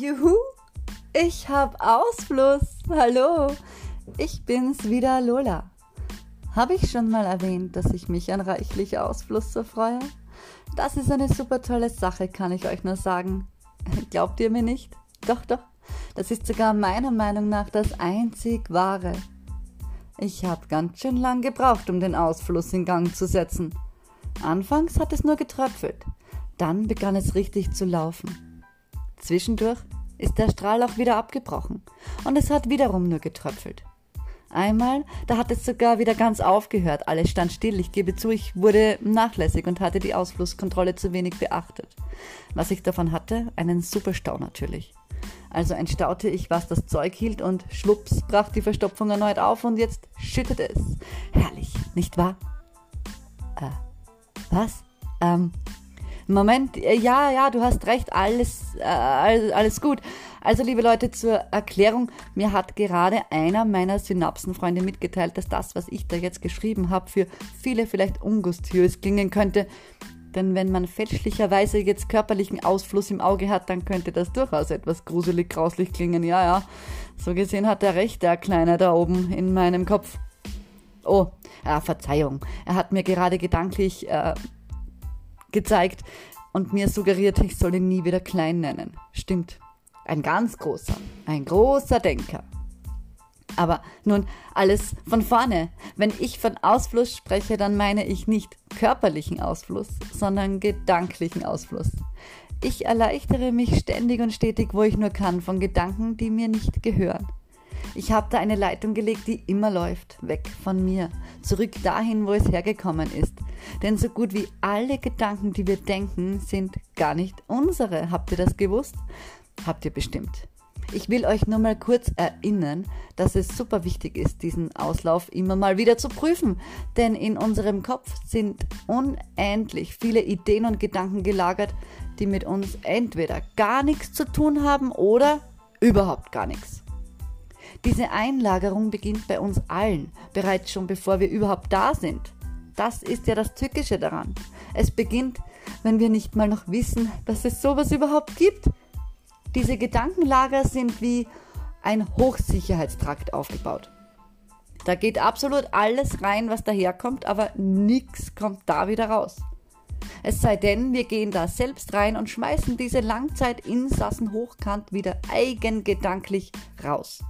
Juhu, ich hab Ausfluss. Hallo, ich bin's wieder, Lola. Habe ich schon mal erwähnt, dass ich mich an reichlich Ausfluss so freue? Das ist eine super tolle Sache, kann ich euch nur sagen. Glaubt ihr mir nicht? Doch, doch. Das ist sogar meiner Meinung nach das einzig wahre. Ich habe ganz schön lang gebraucht, um den Ausfluss in Gang zu setzen. Anfangs hat es nur getröpfelt, dann begann es richtig zu laufen. Zwischendurch ist der Strahl auch wieder abgebrochen und es hat wiederum nur getröpfelt. Einmal, da hat es sogar wieder ganz aufgehört, alles stand still, ich gebe zu, ich wurde nachlässig und hatte die Ausflusskontrolle zu wenig beachtet. Was ich davon hatte? Einen Superstau natürlich. Also entstaute ich, was das Zeug hielt und schwupps brach die Verstopfung erneut auf und jetzt schüttete es. Herrlich, nicht wahr? Äh, was? Ähm, Moment, äh, ja, ja, du hast recht, alles, äh, alles gut. Also, liebe Leute, zur Erklärung, mir hat gerade einer meiner Synapsenfreunde mitgeteilt, dass das, was ich da jetzt geschrieben habe, für viele vielleicht ungustiös klingen könnte. Denn wenn man fälschlicherweise jetzt körperlichen Ausfluss im Auge hat, dann könnte das durchaus etwas gruselig, grauslich klingen. Ja, ja, so gesehen hat er recht, der Kleine da oben in meinem Kopf. Oh, äh, Verzeihung, er hat mir gerade gedanklich äh, gezeigt und mir suggeriert, ich soll ihn nie wieder klein nennen. Stimmt. Ein ganz großer, ein großer Denker. Aber nun alles von vorne. Wenn ich von Ausfluss spreche, dann meine ich nicht körperlichen Ausfluss, sondern gedanklichen Ausfluss. Ich erleichtere mich ständig und stetig, wo ich nur kann, von Gedanken, die mir nicht gehören. Ich habe da eine Leitung gelegt, die immer läuft, weg von mir, zurück dahin, wo es hergekommen ist. Denn so gut wie alle Gedanken, die wir denken, sind gar nicht unsere. Habt ihr das gewusst? Habt ihr bestimmt. Ich will euch nur mal kurz erinnern, dass es super wichtig ist, diesen Auslauf immer mal wieder zu prüfen. Denn in unserem Kopf sind unendlich viele Ideen und Gedanken gelagert, die mit uns entweder gar nichts zu tun haben oder überhaupt gar nichts. Diese Einlagerung beginnt bei uns allen, bereits schon bevor wir überhaupt da sind. Das ist ja das Tückische daran. Es beginnt, wenn wir nicht mal noch wissen, dass es sowas überhaupt gibt. Diese Gedankenlager sind wie ein Hochsicherheitstrakt aufgebaut. Da geht absolut alles rein, was daherkommt, aber nichts kommt da wieder raus. Es sei denn, wir gehen da selbst rein und schmeißen diese Langzeitinsassen hochkant wieder eigengedanklich raus.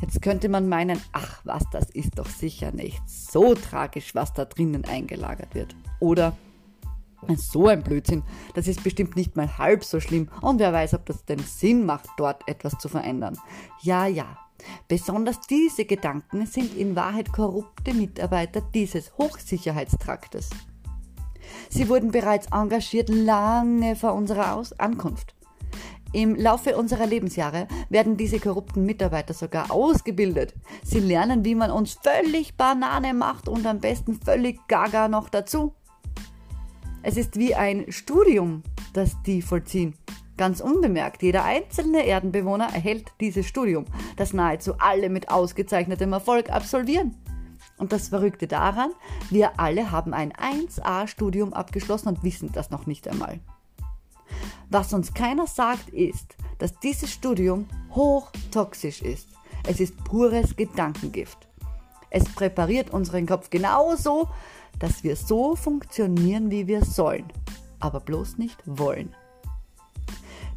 Jetzt könnte man meinen, ach was, das ist doch sicher nicht so tragisch, was da drinnen eingelagert wird. Oder so ein Blödsinn, das ist bestimmt nicht mal halb so schlimm und wer weiß, ob das denn Sinn macht, dort etwas zu verändern. Ja, ja, besonders diese Gedanken sind in Wahrheit korrupte Mitarbeiter dieses Hochsicherheitstraktes. Sie wurden bereits engagiert lange vor unserer Aus Ankunft. Im Laufe unserer Lebensjahre werden diese korrupten Mitarbeiter sogar ausgebildet. Sie lernen, wie man uns völlig Banane macht und am besten völlig gaga noch dazu. Es ist wie ein Studium, das die vollziehen. Ganz unbemerkt, jeder einzelne Erdenbewohner erhält dieses Studium, das nahezu alle mit ausgezeichnetem Erfolg absolvieren. Und das Verrückte daran, wir alle haben ein 1a-Studium abgeschlossen und wissen das noch nicht einmal. Was uns keiner sagt, ist, dass dieses Studium hochtoxisch ist. Es ist pures Gedankengift. Es präpariert unseren Kopf genauso, dass wir so funktionieren, wie wir sollen, aber bloß nicht wollen.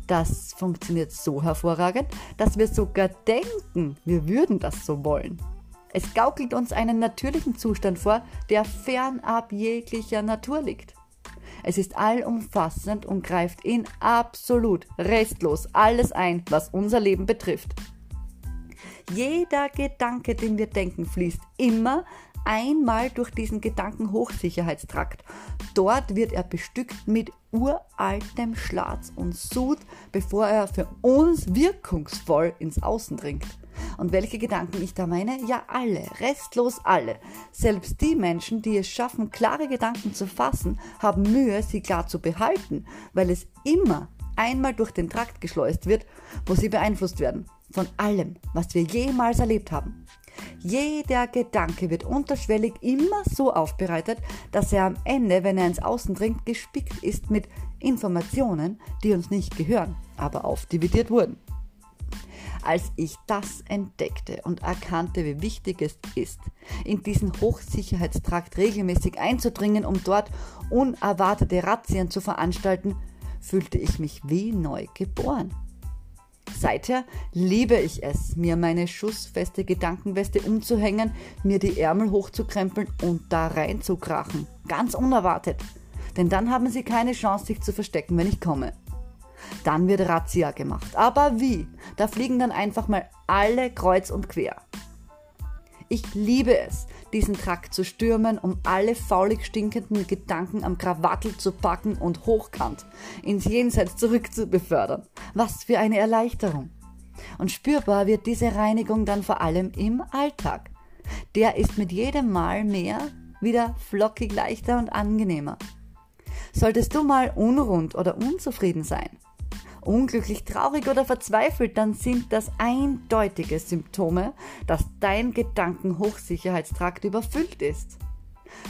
Das funktioniert so hervorragend, dass wir sogar denken, wir würden das so wollen. Es gaukelt uns einen natürlichen Zustand vor, der fernab jeglicher Natur liegt. Es ist allumfassend und greift in absolut restlos alles ein, was unser Leben betrifft. Jeder Gedanke, den wir denken, fließt immer einmal durch diesen Gedankenhochsicherheitstrakt. Dort wird er bestückt mit uraltem Schlatz und Sud, bevor er für uns wirkungsvoll ins Außen dringt. Und welche Gedanken ich da meine? Ja, alle, restlos alle. Selbst die Menschen, die es schaffen, klare Gedanken zu fassen, haben Mühe, sie klar zu behalten, weil es immer einmal durch den Trakt geschleust wird, wo sie beeinflusst werden. Von allem, was wir jemals erlebt haben. Jeder Gedanke wird unterschwellig immer so aufbereitet, dass er am Ende, wenn er ins Außen dringt, gespickt ist mit Informationen, die uns nicht gehören, aber aufdividiert wurden. Als ich das entdeckte und erkannte, wie wichtig es ist, in diesen Hochsicherheitstrakt regelmäßig einzudringen, um dort unerwartete Razzien zu veranstalten, fühlte ich mich wie neu geboren. Seither liebe ich es, mir meine schussfeste Gedankenweste umzuhängen, mir die Ärmel hochzukrempeln und da reinzukrachen. Ganz unerwartet. Denn dann haben sie keine Chance, sich zu verstecken, wenn ich komme. Dann wird Razzia gemacht. Aber wie? Da fliegen dann einfach mal alle kreuz und quer. Ich liebe es, diesen Trakt zu stürmen, um alle faulig stinkenden Gedanken am Krawattel zu packen und hochkant ins Jenseits zurück zu befördern. Was für eine Erleichterung! Und spürbar wird diese Reinigung dann vor allem im Alltag. Der ist mit jedem Mal mehr wieder flockig leichter und angenehmer. Solltest du mal unrund oder unzufrieden sein, unglücklich, traurig oder verzweifelt, dann sind das eindeutige Symptome, dass dein Gedankenhochsicherheitstrakt überfüllt ist.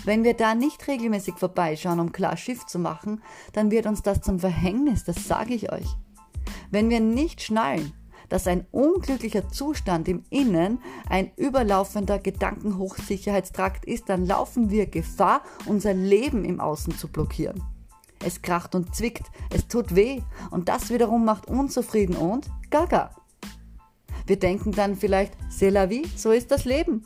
Wenn wir da nicht regelmäßig vorbeischauen, um klar Schiff zu machen, dann wird uns das zum Verhängnis, das sage ich euch. Wenn wir nicht schnallen, dass ein unglücklicher Zustand im Innen ein überlaufender Gedankenhochsicherheitstrakt ist, dann laufen wir Gefahr, unser Leben im Außen zu blockieren. Es kracht und zwickt, es tut weh und das wiederum macht unzufrieden und gaga. Wir denken dann vielleicht, c'est la vie, so ist das Leben.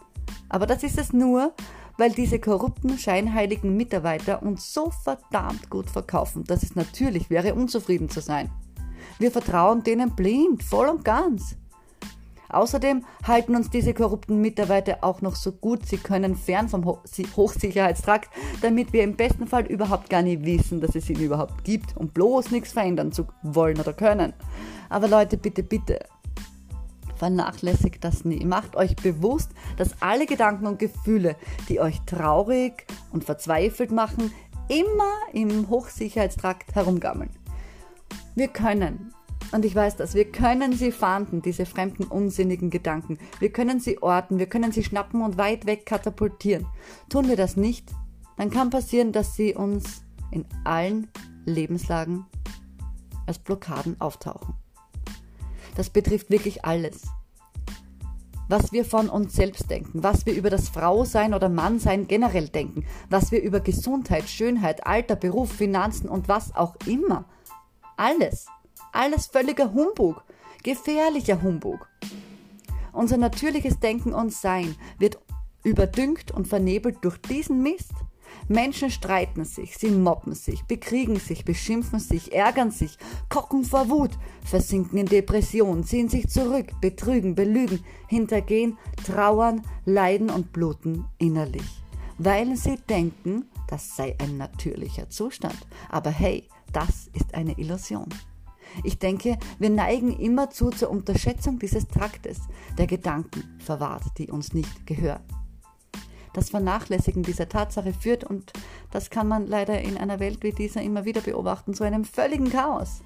Aber das ist es nur, weil diese korrupten, scheinheiligen Mitarbeiter uns so verdammt gut verkaufen, dass es natürlich wäre, unzufrieden zu sein. Wir vertrauen denen blind, voll und ganz. Außerdem halten uns diese korrupten Mitarbeiter auch noch so gut sie können fern vom Hochsicherheitstrakt, damit wir im besten Fall überhaupt gar nicht wissen, dass es ihn überhaupt gibt und bloß nichts verändern zu wollen oder können. Aber Leute, bitte, bitte, vernachlässigt das nie. Macht euch bewusst, dass alle Gedanken und Gefühle, die euch traurig und verzweifelt machen, immer im Hochsicherheitstrakt herumgammeln. Wir können und ich weiß das. Wir können sie fahnden, diese fremden, unsinnigen Gedanken. Wir können sie orten, wir können sie schnappen und weit weg katapultieren. Tun wir das nicht, dann kann passieren, dass sie uns in allen Lebenslagen als Blockaden auftauchen. Das betrifft wirklich alles. Was wir von uns selbst denken, was wir über das Frausein oder Mannsein generell denken, was wir über Gesundheit, Schönheit, Alter, Beruf, Finanzen und was auch immer. Alles alles völliger Humbug, gefährlicher Humbug. Unser natürliches Denken und Sein wird überdüngt und vernebelt durch diesen Mist. Menschen streiten sich, sie mobben sich, bekriegen sich, beschimpfen sich, ärgern sich, kochen vor Wut, versinken in Depression, ziehen sich zurück, betrügen, belügen, hintergehen, trauern, leiden und bluten innerlich, weil sie denken, das sei ein natürlicher Zustand. Aber hey, das ist eine Illusion. Ich denke, wir neigen immerzu zur Unterschätzung dieses Traktes, der Gedanken verwahrt, die uns nicht gehören. Das Vernachlässigen dieser Tatsache führt, und das kann man leider in einer Welt wie dieser immer wieder beobachten, zu einem völligen Chaos.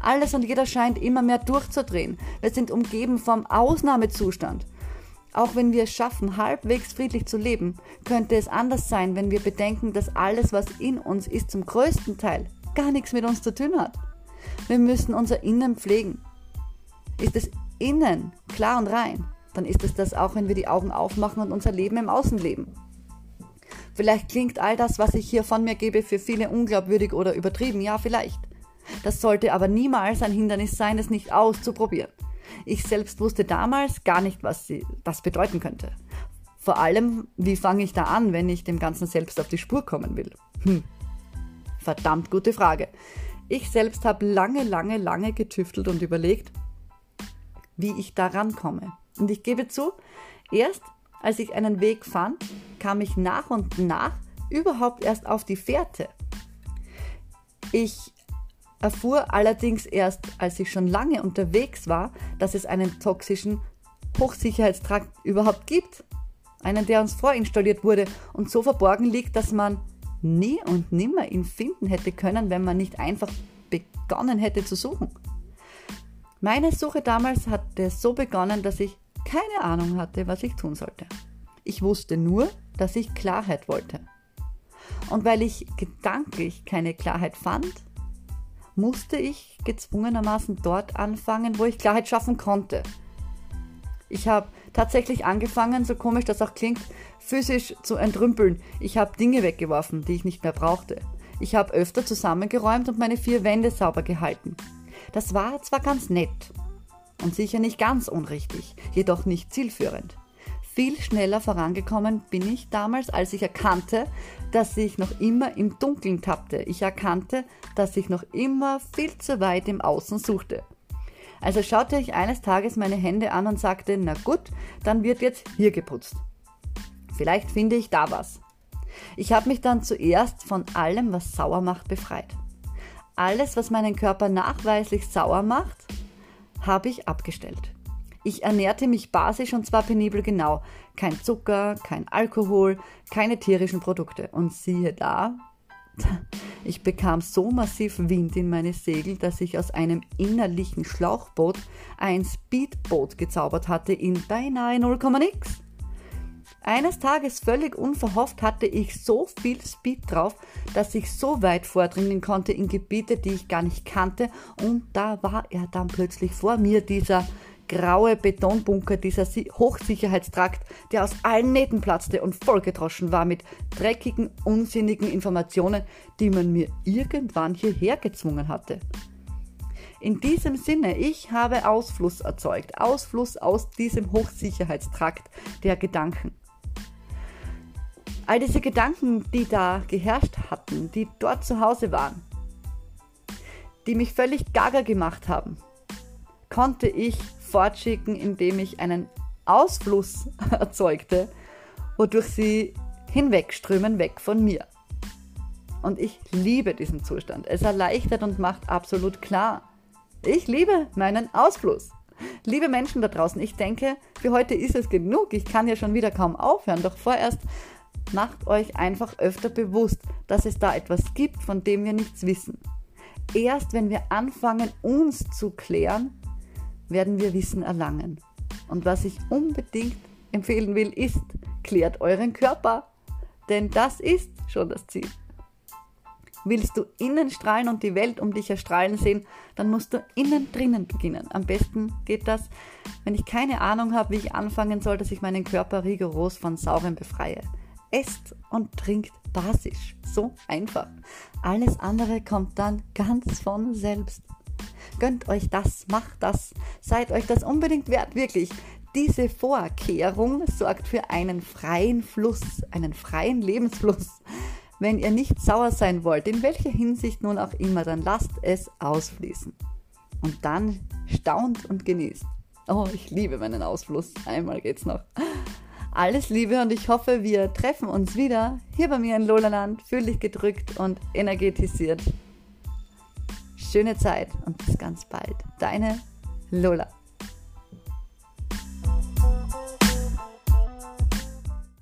Alles und jeder scheint immer mehr durchzudrehen. Wir sind umgeben vom Ausnahmezustand. Auch wenn wir es schaffen, halbwegs friedlich zu leben, könnte es anders sein, wenn wir bedenken, dass alles, was in uns ist, zum größten Teil gar nichts mit uns zu tun hat. Wir müssen unser Innen pflegen. Ist es innen klar und rein, dann ist es das auch, wenn wir die Augen aufmachen und unser Leben im Außen leben. Vielleicht klingt all das, was ich hier von mir gebe, für viele unglaubwürdig oder übertrieben. Ja, vielleicht. Das sollte aber niemals ein Hindernis sein, es nicht auszuprobieren. Ich selbst wusste damals gar nicht, was das bedeuten könnte. Vor allem, wie fange ich da an, wenn ich dem Ganzen selbst auf die Spur kommen will? Hm. Verdammt gute Frage. Ich selbst habe lange, lange, lange getüftelt und überlegt, wie ich da rankomme. Und ich gebe zu, erst als ich einen Weg fand, kam ich nach und nach überhaupt erst auf die Fährte. Ich erfuhr allerdings erst, als ich schon lange unterwegs war, dass es einen toxischen Hochsicherheitstrakt überhaupt gibt. Einen, der uns vorinstalliert wurde und so verborgen liegt, dass man nie und nimmer ihn finden hätte können, wenn man nicht einfach begonnen hätte zu suchen. Meine Suche damals hatte so begonnen, dass ich keine Ahnung hatte, was ich tun sollte. Ich wusste nur, dass ich Klarheit wollte. Und weil ich gedanklich keine Klarheit fand, musste ich gezwungenermaßen dort anfangen, wo ich Klarheit schaffen konnte. Ich habe tatsächlich angefangen, so komisch das auch klingt, physisch zu entrümpeln. Ich habe Dinge weggeworfen, die ich nicht mehr brauchte. Ich habe öfter zusammengeräumt und meine vier Wände sauber gehalten. Das war zwar ganz nett und sicher nicht ganz unrichtig, jedoch nicht zielführend. Viel schneller vorangekommen bin ich damals, als ich erkannte, dass ich noch immer im Dunkeln tappte. Ich erkannte, dass ich noch immer viel zu weit im Außen suchte. Also schaute ich eines Tages meine Hände an und sagte, na gut, dann wird jetzt hier geputzt. Vielleicht finde ich da was. Ich habe mich dann zuerst von allem, was sauer macht, befreit. Alles, was meinen Körper nachweislich sauer macht, habe ich abgestellt. Ich ernährte mich basisch und zwar penibel genau. Kein Zucker, kein Alkohol, keine tierischen Produkte. Und siehe da, ich bekam so massiv Wind in meine Segel, dass ich aus einem innerlichen Schlauchboot ein Speedboot gezaubert hatte in beinahe 0, nix. Eines Tages völlig unverhofft hatte ich so viel Speed drauf, dass ich so weit vordringen konnte in Gebiete, die ich gar nicht kannte und da war er dann plötzlich vor mir, dieser graue Betonbunker, dieser Hochsicherheitstrakt, der aus allen Nähten platzte und vollgedroschen war mit dreckigen, unsinnigen Informationen, die man mir irgendwann hierher gezwungen hatte. In diesem Sinne, ich habe Ausfluss erzeugt, Ausfluss aus diesem Hochsicherheitstrakt der Gedanken. All diese Gedanken, die da geherrscht hatten, die dort zu Hause waren, die mich völlig gaga gemacht haben, konnte ich fortschicken, indem ich einen Ausfluss erzeugte, wodurch sie hinwegströmen weg von mir. Und ich liebe diesen Zustand. Es erleichtert und macht absolut klar. Ich liebe meinen Ausfluss. Liebe Menschen da draußen, ich denke, für heute ist es genug. Ich kann ja schon wieder kaum aufhören. Doch vorerst macht euch einfach öfter bewusst, dass es da etwas gibt, von dem wir nichts wissen. Erst wenn wir anfangen, uns zu klären, werden wir Wissen erlangen. Und was ich unbedingt empfehlen will, ist, klärt euren Körper, denn das ist schon das Ziel. Willst du innen strahlen und die Welt um dich erstrahlen sehen, dann musst du innen drinnen beginnen. Am besten geht das, wenn ich keine Ahnung habe, wie ich anfangen soll, dass ich meinen Körper rigoros von Sauren befreie. Esst und trinkt basisch. So einfach. Alles andere kommt dann ganz von selbst. Gönnt euch das, macht das, seid euch das unbedingt wert, wirklich. Diese Vorkehrung sorgt für einen freien Fluss, einen freien Lebensfluss. Wenn ihr nicht sauer sein wollt, in welcher Hinsicht nun auch immer, dann lasst es ausfließen. Und dann staunt und genießt. Oh, ich liebe meinen Ausfluss. Einmal geht's noch. Alles Liebe und ich hoffe, wir treffen uns wieder hier bei mir in Lolaland, fühlig gedrückt und energetisiert. Schöne Zeit und bis ganz bald. Deine Lola.